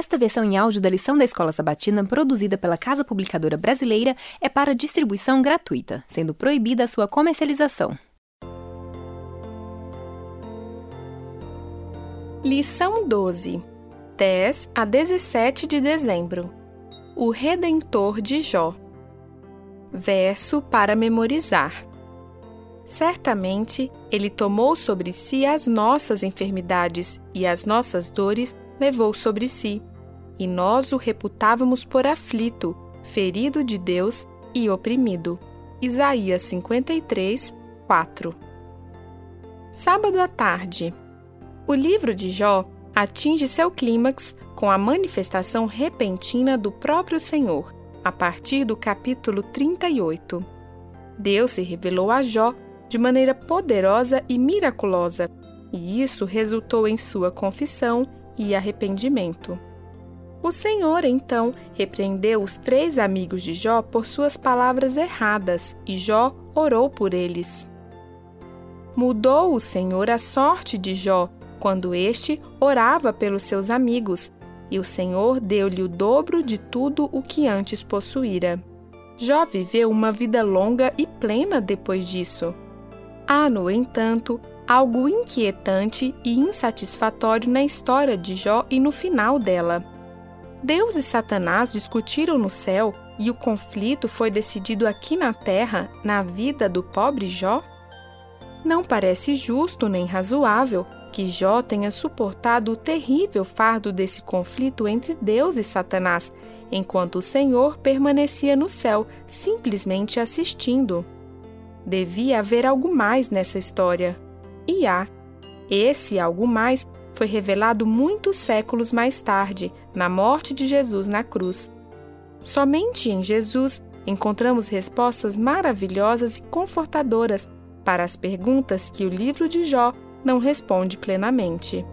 Esta versão em áudio da lição da Escola Sabatina, produzida pela Casa Publicadora Brasileira, é para distribuição gratuita, sendo proibida a sua comercialização. Lição 12 10 a 17 de dezembro. O Redentor de Jó. Verso para memorizar. Certamente ele tomou sobre si as nossas enfermidades e as nossas dores levou sobre si, e nós o reputávamos por aflito, ferido de Deus e oprimido. Isaías 53, 4 Sábado à tarde. O livro de Jó atinge seu clímax com a manifestação repentina do próprio Senhor, a partir do capítulo 38. Deus se revelou a Jó de maneira poderosa e miraculosa, e isso resultou em sua confissão e arrependimento. O Senhor então repreendeu os três amigos de Jó por suas palavras erradas e Jó orou por eles. Mudou o Senhor a sorte de Jó quando este orava pelos seus amigos, e o Senhor deu-lhe o dobro de tudo o que antes possuíra. Jó viveu uma vida longa e plena depois disso. Há, no entanto, algo inquietante e insatisfatório na história de Jó e no final dela. Deus e Satanás discutiram no céu e o conflito foi decidido aqui na terra, na vida do pobre Jó? Não parece justo nem razoável que Jó tenha suportado o terrível fardo desse conflito entre Deus e Satanás, enquanto o Senhor permanecia no céu, simplesmente assistindo. Devia haver algo mais nessa história e há. Esse algo mais foi revelado muitos séculos mais tarde, na morte de Jesus na cruz. Somente em Jesus encontramos respostas maravilhosas e confortadoras para as perguntas que o livro de Jó não responde plenamente.